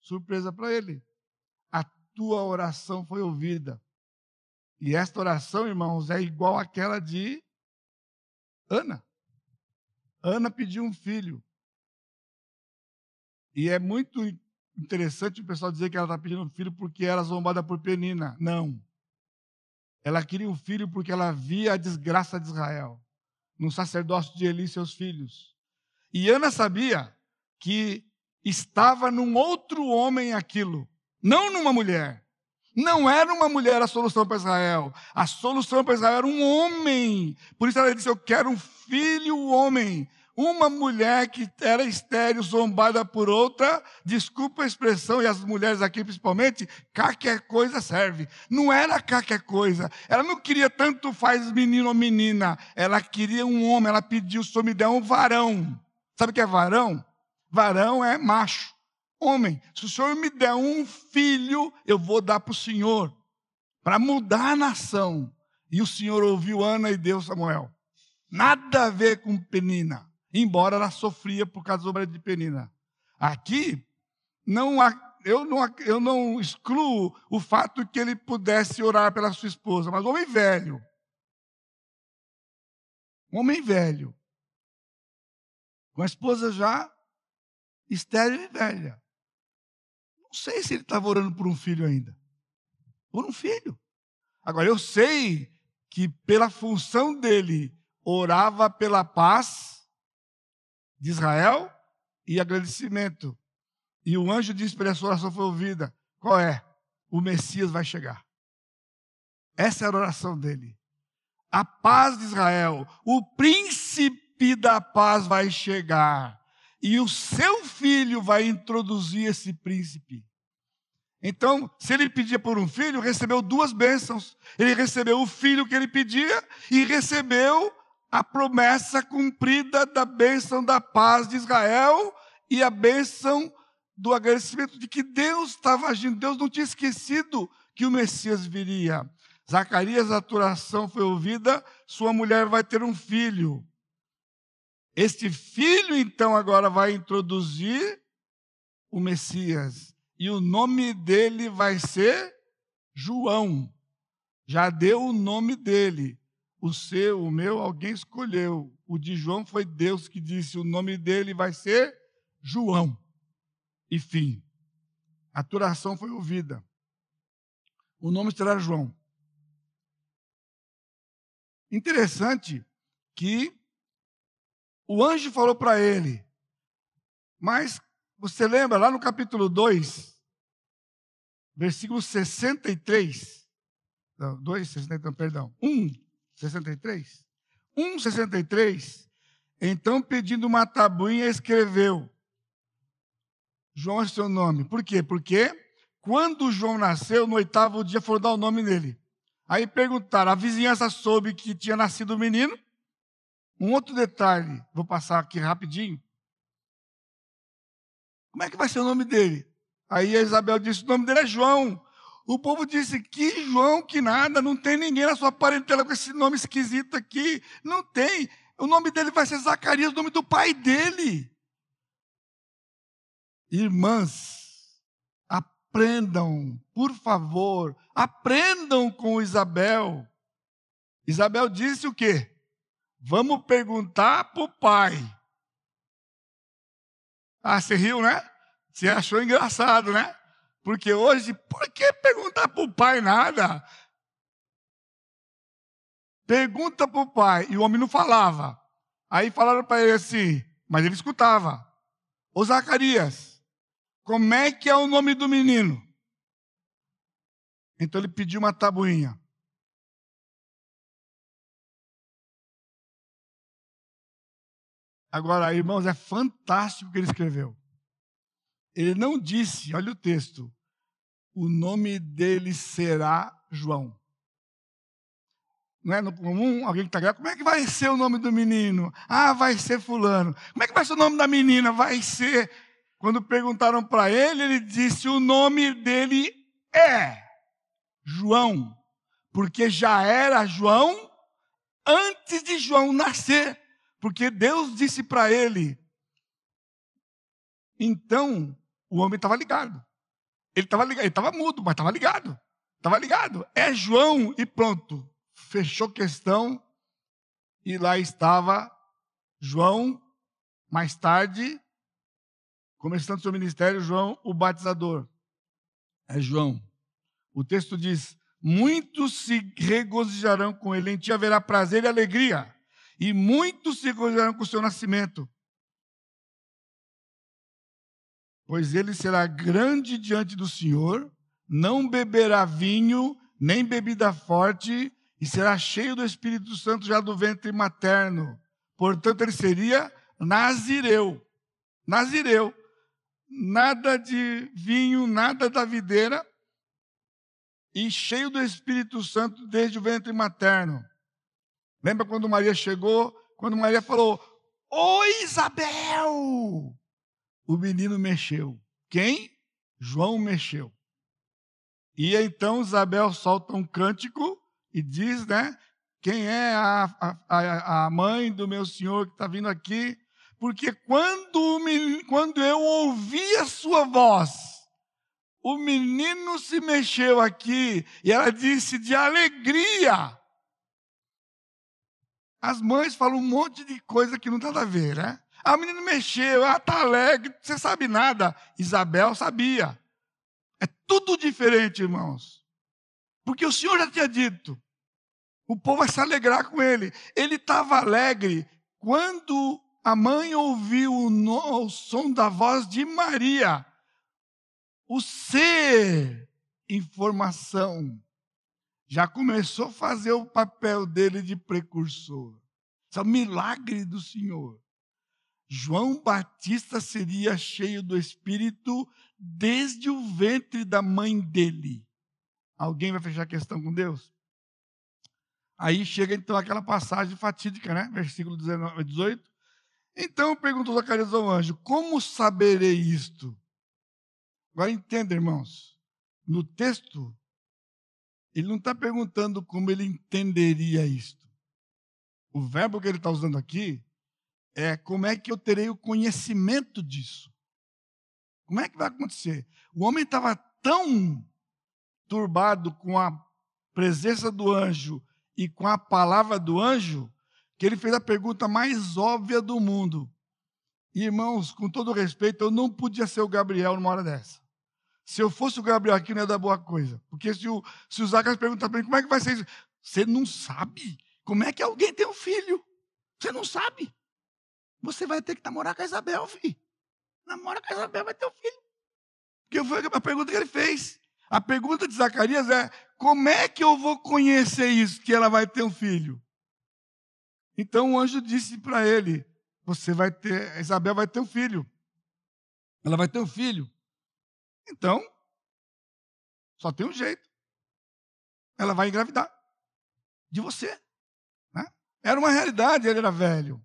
surpresa para ele. A tua oração foi ouvida. E esta oração, irmãos, é igual àquela de Ana. Ana pediu um filho. E é muito interessante o pessoal dizer que ela está pedindo um filho porque era zombada por Penina. Não. Ela queria um filho porque ela via a desgraça de Israel no sacerdócio de Eli e seus filhos. E Ana sabia que estava num outro homem aquilo, não numa mulher. Não era uma mulher a solução para Israel. A solução para Israel era um homem. Por isso ela disse: Eu quero um filho homem. Uma mulher que era estéreo, zombada por outra, desculpa a expressão, e as mulheres aqui principalmente, qualquer coisa serve. Não era qualquer coisa. Ela não queria tanto faz menino ou menina. Ela queria um homem, ela pediu, se me der um varão. Sabe o que é varão? Varão é macho, homem. Se o senhor me der um filho, eu vou dar para o senhor, para mudar a nação. E o senhor ouviu Ana e deu Samuel. Nada a ver com Penina embora ela sofria por causa do obra de Penina. Aqui, não há, eu, não, eu não excluo o fato que ele pudesse orar pela sua esposa, mas homem velho. Um homem velho. Com a esposa já estéril e velha. Não sei se ele estava orando por um filho ainda. Por um filho. Agora, eu sei que pela função dele, orava pela paz de Israel e agradecimento. E o anjo disse para essa oração foi ouvida. Qual é? O Messias vai chegar. Essa era a oração dele. A paz de Israel, o príncipe da paz vai chegar. E o seu filho vai introduzir esse príncipe. Então, se ele pedia por um filho, recebeu duas bênçãos. Ele recebeu o filho que ele pedia e recebeu a promessa cumprida da bênção da paz de Israel e a bênção do agradecimento de que Deus estava agindo. Deus não tinha esquecido que o Messias viria. Zacarias, a aturação foi ouvida, sua mulher vai ter um filho. Este filho, então, agora vai introduzir o Messias. E o nome dele vai ser João. Já deu o nome dele. O seu, o meu, alguém escolheu. O de João foi Deus que disse: o nome dele vai ser João. E fim. A aturação foi ouvida. O nome será João. Interessante que o anjo falou para ele, mas você lembra lá no capítulo 2, versículo 63, não, 2, 63, perdão, 1, 63? 1,63. Então, pedindo uma tabuinha, escreveu: João é seu nome. Por quê? Porque quando João nasceu, no oitavo dia, foram dar o nome dele. Aí perguntaram: a vizinhança soube que tinha nascido o um menino. Um outro detalhe, vou passar aqui rapidinho. Como é que vai ser o nome dele? Aí a Isabel disse: o nome dele é João. O povo disse: Que João, que nada, não tem ninguém na sua parentela com esse nome esquisito aqui. Não tem. O nome dele vai ser Zacarias, o nome do pai dele. Irmãs, aprendam, por favor, aprendam com Isabel. Isabel disse o quê? Vamos perguntar para o pai. Ah, você riu, né? Você achou engraçado, né? Porque hoje, por que perguntar para o pai nada? Pergunta para o pai. E o homem não falava. Aí falaram para ele assim, mas ele escutava. Ô Zacarias, como é que é o nome do menino? Então ele pediu uma tabuinha. Agora, irmãos, é fantástico o que ele escreveu. Ele não disse, olha o texto, o nome dele será João. Não é no comum alguém que está grávida? Como é que vai ser o nome do menino? Ah, vai ser fulano. Como é que vai ser o nome da menina? Vai ser. Quando perguntaram para ele, ele disse: o nome dele é João. Porque já era João antes de João nascer, porque Deus disse para ele. Então, o homem estava ligado. Ele estava ligado, ele estava mudo, mas estava ligado. Estava ligado. É João e pronto. Fechou questão. E lá estava João, mais tarde, começando seu ministério, João, o batizador. É João. O texto diz: Muitos se regozijarão com ele, em ti haverá prazer e alegria, e muitos se regozijarão com o seu nascimento. Pois ele será grande diante do Senhor, não beberá vinho, nem bebida forte, e será cheio do Espírito Santo já do ventre materno. Portanto, ele seria nazireu. Nazireu. Nada de vinho, nada da videira, e cheio do Espírito Santo desde o ventre materno. Lembra quando Maria chegou? Quando Maria falou: Oi, Isabel! O menino mexeu. Quem? João mexeu. E então Isabel solta um cântico e diz, né? Quem é a, a, a mãe do meu senhor que está vindo aqui? Porque quando, quando eu ouvi a sua voz, o menino se mexeu aqui e ela disse de alegria. As mães falam um monte de coisa que não tem nada a ver, né? O menino mexeu, ah, tá alegre, você sabe nada. Isabel sabia. É tudo diferente, irmãos. Porque o Senhor já tinha dito. O povo vai se alegrar com ele. Ele estava alegre quando a mãe ouviu o, o som da voz de Maria o ser informação já começou a fazer o papel dele de precursor. Isso é o milagre do Senhor. João Batista seria cheio do Espírito desde o ventre da mãe dele. Alguém vai fechar a questão com Deus? Aí chega então aquela passagem fatídica, né? Versículo 19, 18. Então perguntou Zacarias ao anjo: Como saberei isto? Agora entenda, irmãos, no texto, ele não está perguntando como ele entenderia isto. O verbo que ele está usando aqui é como é que eu terei o conhecimento disso. Como é que vai acontecer? O homem estava tão turbado com a presença do anjo e com a palavra do anjo, que ele fez a pergunta mais óbvia do mundo. irmãos, com todo respeito, eu não podia ser o Gabriel numa hora dessa. Se eu fosse o Gabriel aqui, não ia dar boa coisa. Porque se o, se o Zacarias perguntar para mim, como é que vai ser isso? Você não sabe como é que alguém tem um filho. Você não sabe. Você vai ter que namorar com a Isabel, filho. Namora com a Isabel, vai ter um filho. Que foi a pergunta que ele fez. A pergunta de Zacarias é: como é que eu vou conhecer isso, que ela vai ter um filho? Então o anjo disse para ele: Você vai ter, Isabel vai ter um filho. Ela vai ter um filho. Então, só tem um jeito. Ela vai engravidar de você. Né? Era uma realidade, ele era velho.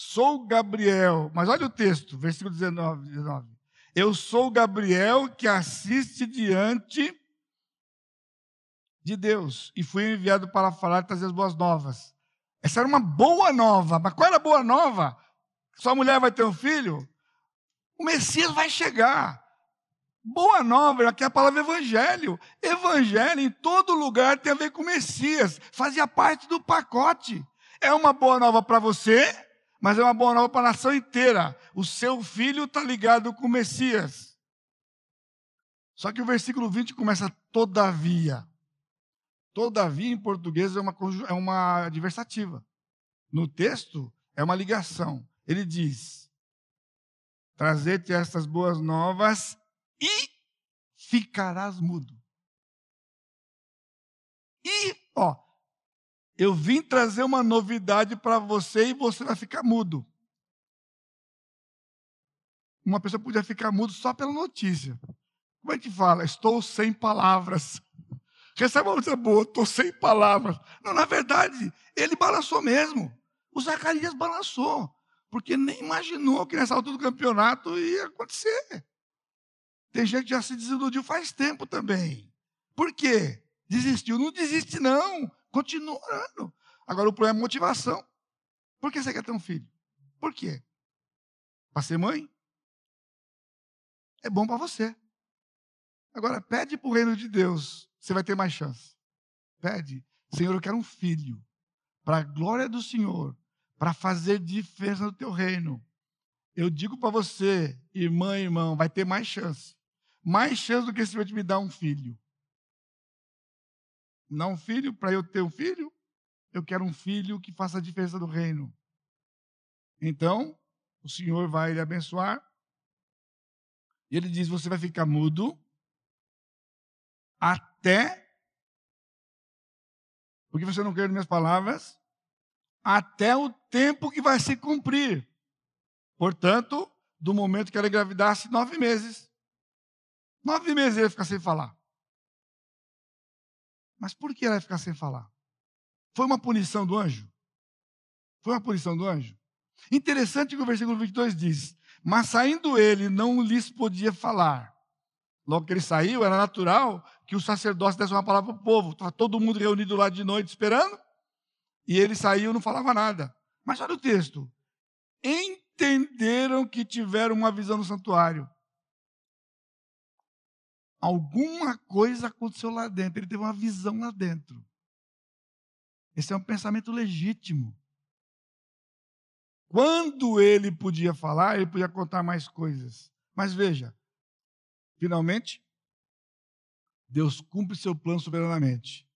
Sou Gabriel, mas olha o texto, versículo 19, 19. Eu sou Gabriel que assiste diante de Deus e fui enviado para falar e trazer as boas novas. Essa era uma boa nova, mas qual era a boa nova? Sua mulher vai ter um filho? O Messias vai chegar. Boa nova, aqui é a palavra evangelho. Evangelho em todo lugar tem a ver com Messias, fazia parte do pacote. É uma boa nova para você, mas é uma boa nova para a nação inteira. O seu filho está ligado com o Messias. Só que o versículo 20 começa todavia. Todavia, em português, é uma, é uma adversativa. No texto, é uma ligação. Ele diz: Trazer-te estas boas novas e ficarás mudo. E, ó, eu vim trazer uma novidade para você e você vai ficar mudo. Uma pessoa podia ficar mudo só pela notícia. Como é que fala? Estou sem palavras. Recebe uma notícia boa, estou sem palavras. Não, na verdade, ele balançou mesmo. O Zacarias balançou. Porque nem imaginou que nessa altura do campeonato ia acontecer. Tem gente que já se desiludiu faz tempo também. Por quê? Desistiu? Não desiste, não. Continua orando. Agora o problema é motivação. Por que você quer ter um filho? Por quê? Para ser mãe? É bom para você. Agora, pede para o reino de Deus, você vai ter mais chance. Pede, Senhor, eu quero um filho, para a glória do Senhor, para fazer diferença no teu reino. Eu digo para você, irmã e irmão, vai ter mais chance. Mais chance do que se eu te me dar um filho. Não filho para eu ter um filho, eu quero um filho que faça a diferença no reino. Então, o Senhor vai lhe abençoar. E ele diz: Você vai ficar mudo até. Porque você não quer minhas palavras? Até o tempo que vai se cumprir. Portanto, do momento que ela engravidasse, nove meses. Nove meses ele ia ficar sem falar. Mas por que ela ia ficar sem falar? Foi uma punição do anjo? Foi uma punição do anjo? Interessante que o versículo 22 diz: Mas saindo ele, não lhes podia falar. Logo que ele saiu, era natural que o sacerdócio desse uma palavra para o povo. Estava todo mundo reunido lá de noite esperando. E ele saiu não falava nada. Mas olha o texto. Entenderam que tiveram uma visão no santuário. Alguma coisa aconteceu lá dentro. Ele teve uma visão lá dentro. Esse é um pensamento legítimo. Quando ele podia falar, ele podia contar mais coisas. Mas veja, finalmente, Deus cumpre seu plano soberanamente.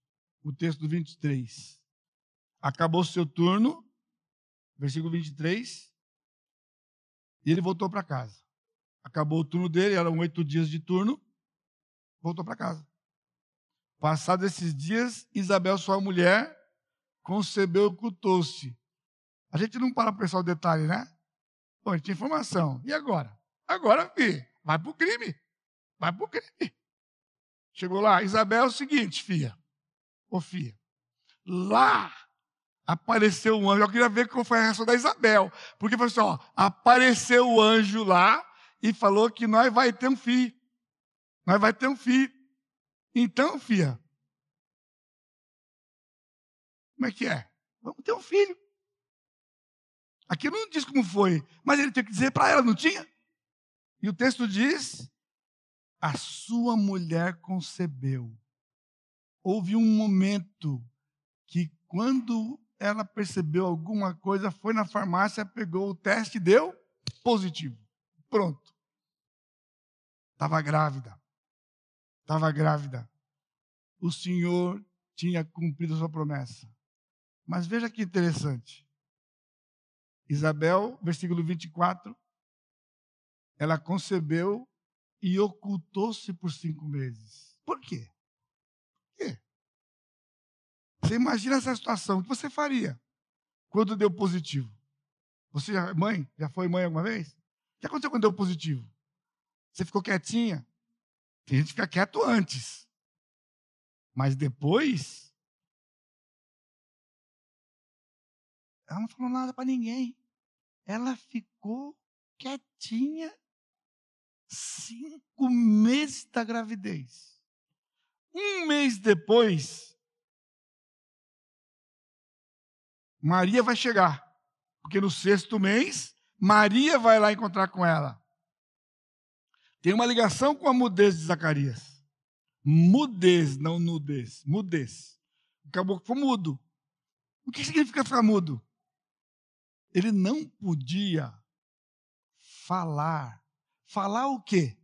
O texto do 23. Acabou seu turno, versículo 23, e ele voltou para casa. Acabou o turno dele, eram oito dias de turno, voltou para casa. Passados esses dias, Isabel, sua mulher, concebeu e ocultou-se. A gente não para para pensar o detalhe, né? Bom, a gente tinha informação. E agora? Agora, fi, vai para o crime. Vai para o crime. Chegou lá, Isabel, é o seguinte, filha. Ô, filha. Lá apareceu o anjo. Eu queria ver qual foi a reação da Isabel. Porque falou assim: ó, apareceu o anjo lá e falou que nós vai ter um filho. Nós vai ter um filho. Então, filha, como é que é? Vamos ter um filho. Aqui não diz como foi, mas ele tinha que dizer para ela, não tinha? E o texto diz: a sua mulher concebeu. Houve um momento que, quando ela percebeu alguma coisa, foi na farmácia, pegou o teste deu positivo. Pronto. Estava grávida. Estava grávida. O Senhor tinha cumprido a sua promessa. Mas veja que interessante. Isabel, versículo 24, ela concebeu e ocultou-se por cinco meses. Por quê? Por quê? Você imagina essa situação, o que você faria quando deu positivo? Você já, mãe, já foi mãe alguma vez? O que aconteceu quando deu positivo? Você ficou quietinha? Tem gente que fica quieto antes. Mas depois, ela não falou nada para ninguém. Ela ficou quietinha cinco meses da gravidez. Um mês depois, Maria vai chegar. Porque no sexto mês, Maria vai lá encontrar com ela. Tem uma ligação com a mudez de Zacarias. Mudez, não nudez. Mudez. O caboclo foi mudo. O que significa ficar mudo? Ele não podia falar. Falar o quê?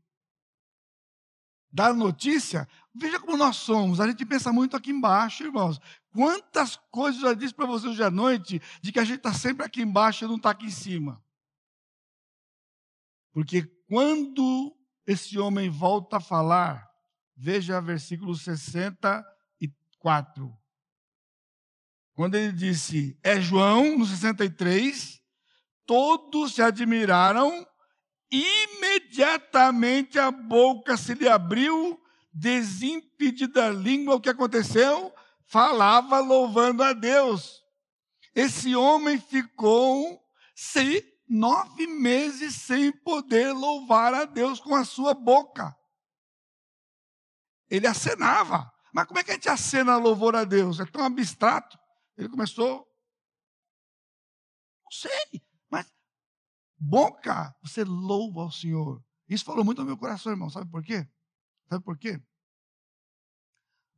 Dar notícia? Veja como nós somos. A gente pensa muito aqui embaixo, irmãos. Quantas coisas eu já disse para vocês hoje à noite de que a gente está sempre aqui embaixo e não está aqui em cima. Porque quando esse homem volta a falar, veja versículo 64. Quando ele disse, é João, no 63, todos se admiraram, imediatamente a boca se lhe abriu, desimpedida a língua, o que aconteceu? Falava louvando a Deus. Esse homem ficou se nove meses sem poder louvar a Deus com a sua boca. Ele acenava. Mas como é que a gente acena louvor a Deus? É tão abstrato. Ele começou. Não sei, mas boca, você louva ao Senhor. Isso falou muito ao meu coração, irmão. Sabe por quê? Sabe por quê?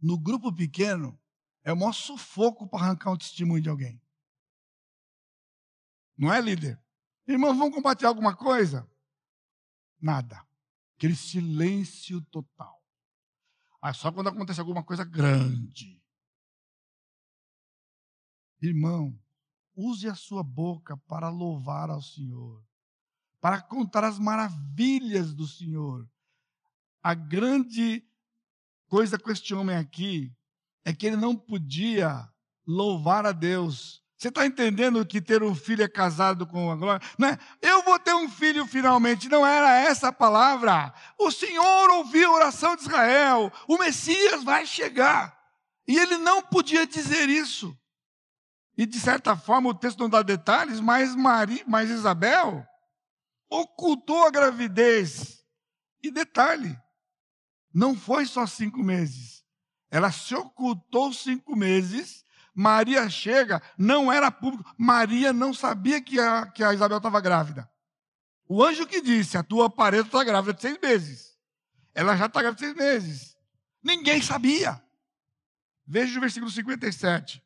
No grupo pequeno, é o maior sufoco para arrancar um testemunho de alguém. Não é, líder? Irmãos, vamos compartilhar alguma coisa? Nada. Aquele silêncio total. Só quando acontece alguma coisa grande. Irmão, use a sua boca para louvar ao Senhor, para contar as maravilhas do Senhor. A grande coisa com este homem aqui é que ele não podia louvar a Deus. Você está entendendo que ter um filho é casado com a glória? Não é? Eu vou ter um filho finalmente. Não era essa a palavra. O Senhor ouviu a oração de Israel. O Messias vai chegar. E ele não podia dizer isso. E de certa forma o texto não dá detalhes, mas, Maria, mas Isabel ocultou a gravidez. E detalhe, não foi só cinco meses. Ela se ocultou cinco meses. Maria chega, não era público. Maria não sabia que a, que a Isabel estava grávida. O anjo que disse: A tua parede está grávida de seis meses. Ela já está grávida de seis meses. Ninguém sabia. Veja o versículo 57.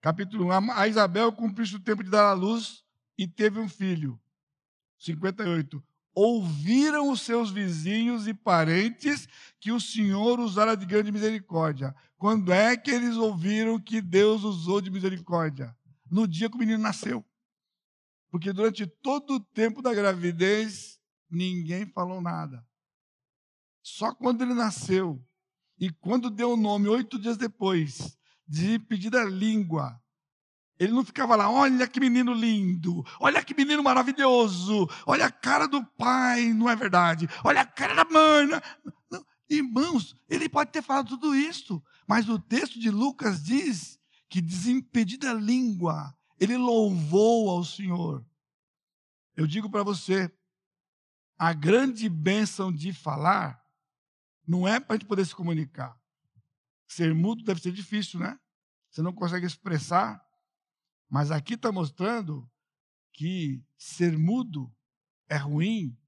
Capítulo 1. A Isabel cumpriu o tempo de dar à luz e teve um filho. 58 ouviram os seus vizinhos e parentes que o Senhor usara de grande misericórdia. Quando é que eles ouviram que Deus usou de misericórdia? No dia que o menino nasceu. Porque durante todo o tempo da gravidez, ninguém falou nada. Só quando ele nasceu, e quando deu o nome, oito dias depois, de pedir a língua, ele não ficava lá, olha que menino lindo, olha que menino maravilhoso, olha a cara do pai, não é verdade? Olha a cara da mãe. Não. Irmãos, ele pode ter falado tudo isso, mas o texto de Lucas diz que desimpedida língua, ele louvou ao Senhor. Eu digo para você, a grande bênção de falar não é para a gente poder se comunicar. Ser mudo deve ser difícil, né? Você não consegue expressar mas aqui está mostrando que ser mudo é ruim,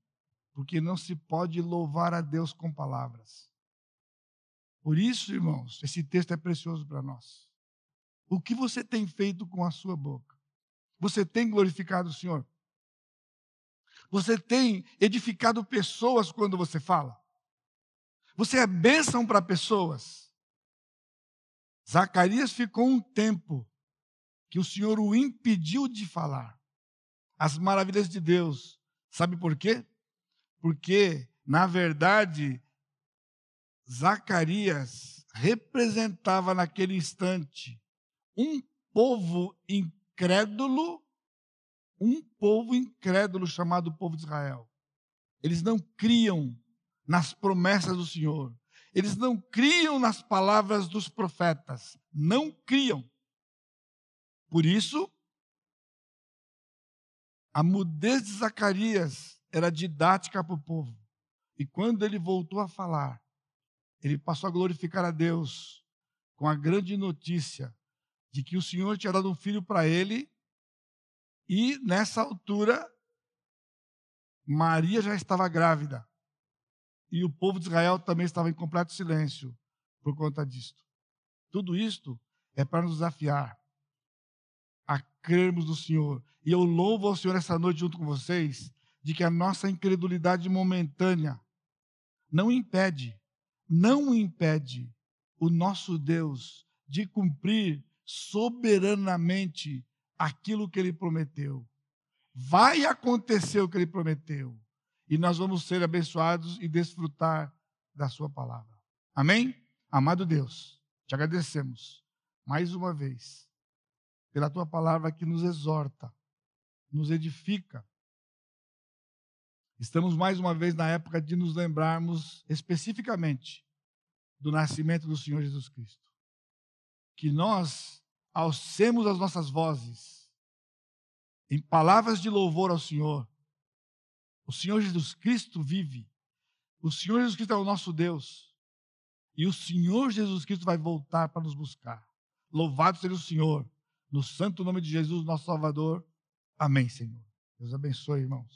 porque não se pode louvar a Deus com palavras. Por isso, irmãos, esse texto é precioso para nós. O que você tem feito com a sua boca? Você tem glorificado o Senhor? Você tem edificado pessoas quando você fala? Você é bênção para pessoas? Zacarias ficou um tempo que o Senhor o impediu de falar as maravilhas de Deus. Sabe por quê? Porque, na verdade, Zacarias representava naquele instante um povo incrédulo, um povo incrédulo chamado povo de Israel. Eles não criam nas promessas do Senhor. Eles não criam nas palavras dos profetas. Não criam. Por isso, a mudez de Zacarias era didática para o povo. E quando ele voltou a falar, ele passou a glorificar a Deus com a grande notícia de que o Senhor tinha dado um filho para ele, e nessa altura, Maria já estava grávida. E o povo de Israel também estava em completo silêncio por conta disto. Tudo isto é para nos desafiar crermos no Senhor. E eu louvo ao Senhor essa noite junto com vocês, de que a nossa incredulidade momentânea não impede, não impede o nosso Deus de cumprir soberanamente aquilo que ele prometeu. Vai acontecer o que ele prometeu. E nós vamos ser abençoados e desfrutar da sua palavra. Amém? Amado Deus, te agradecemos mais uma vez pela tua palavra que nos exorta, nos edifica. Estamos mais uma vez na época de nos lembrarmos especificamente do nascimento do Senhor Jesus Cristo. Que nós alcemos as nossas vozes em palavras de louvor ao Senhor. O Senhor Jesus Cristo vive. O Senhor Jesus Cristo é o nosso Deus. E o Senhor Jesus Cristo vai voltar para nos buscar. Louvado seja o Senhor No santo nome de Jesus, nosso Salvador. Amém, Senhor. Deus abençoe, irmãos.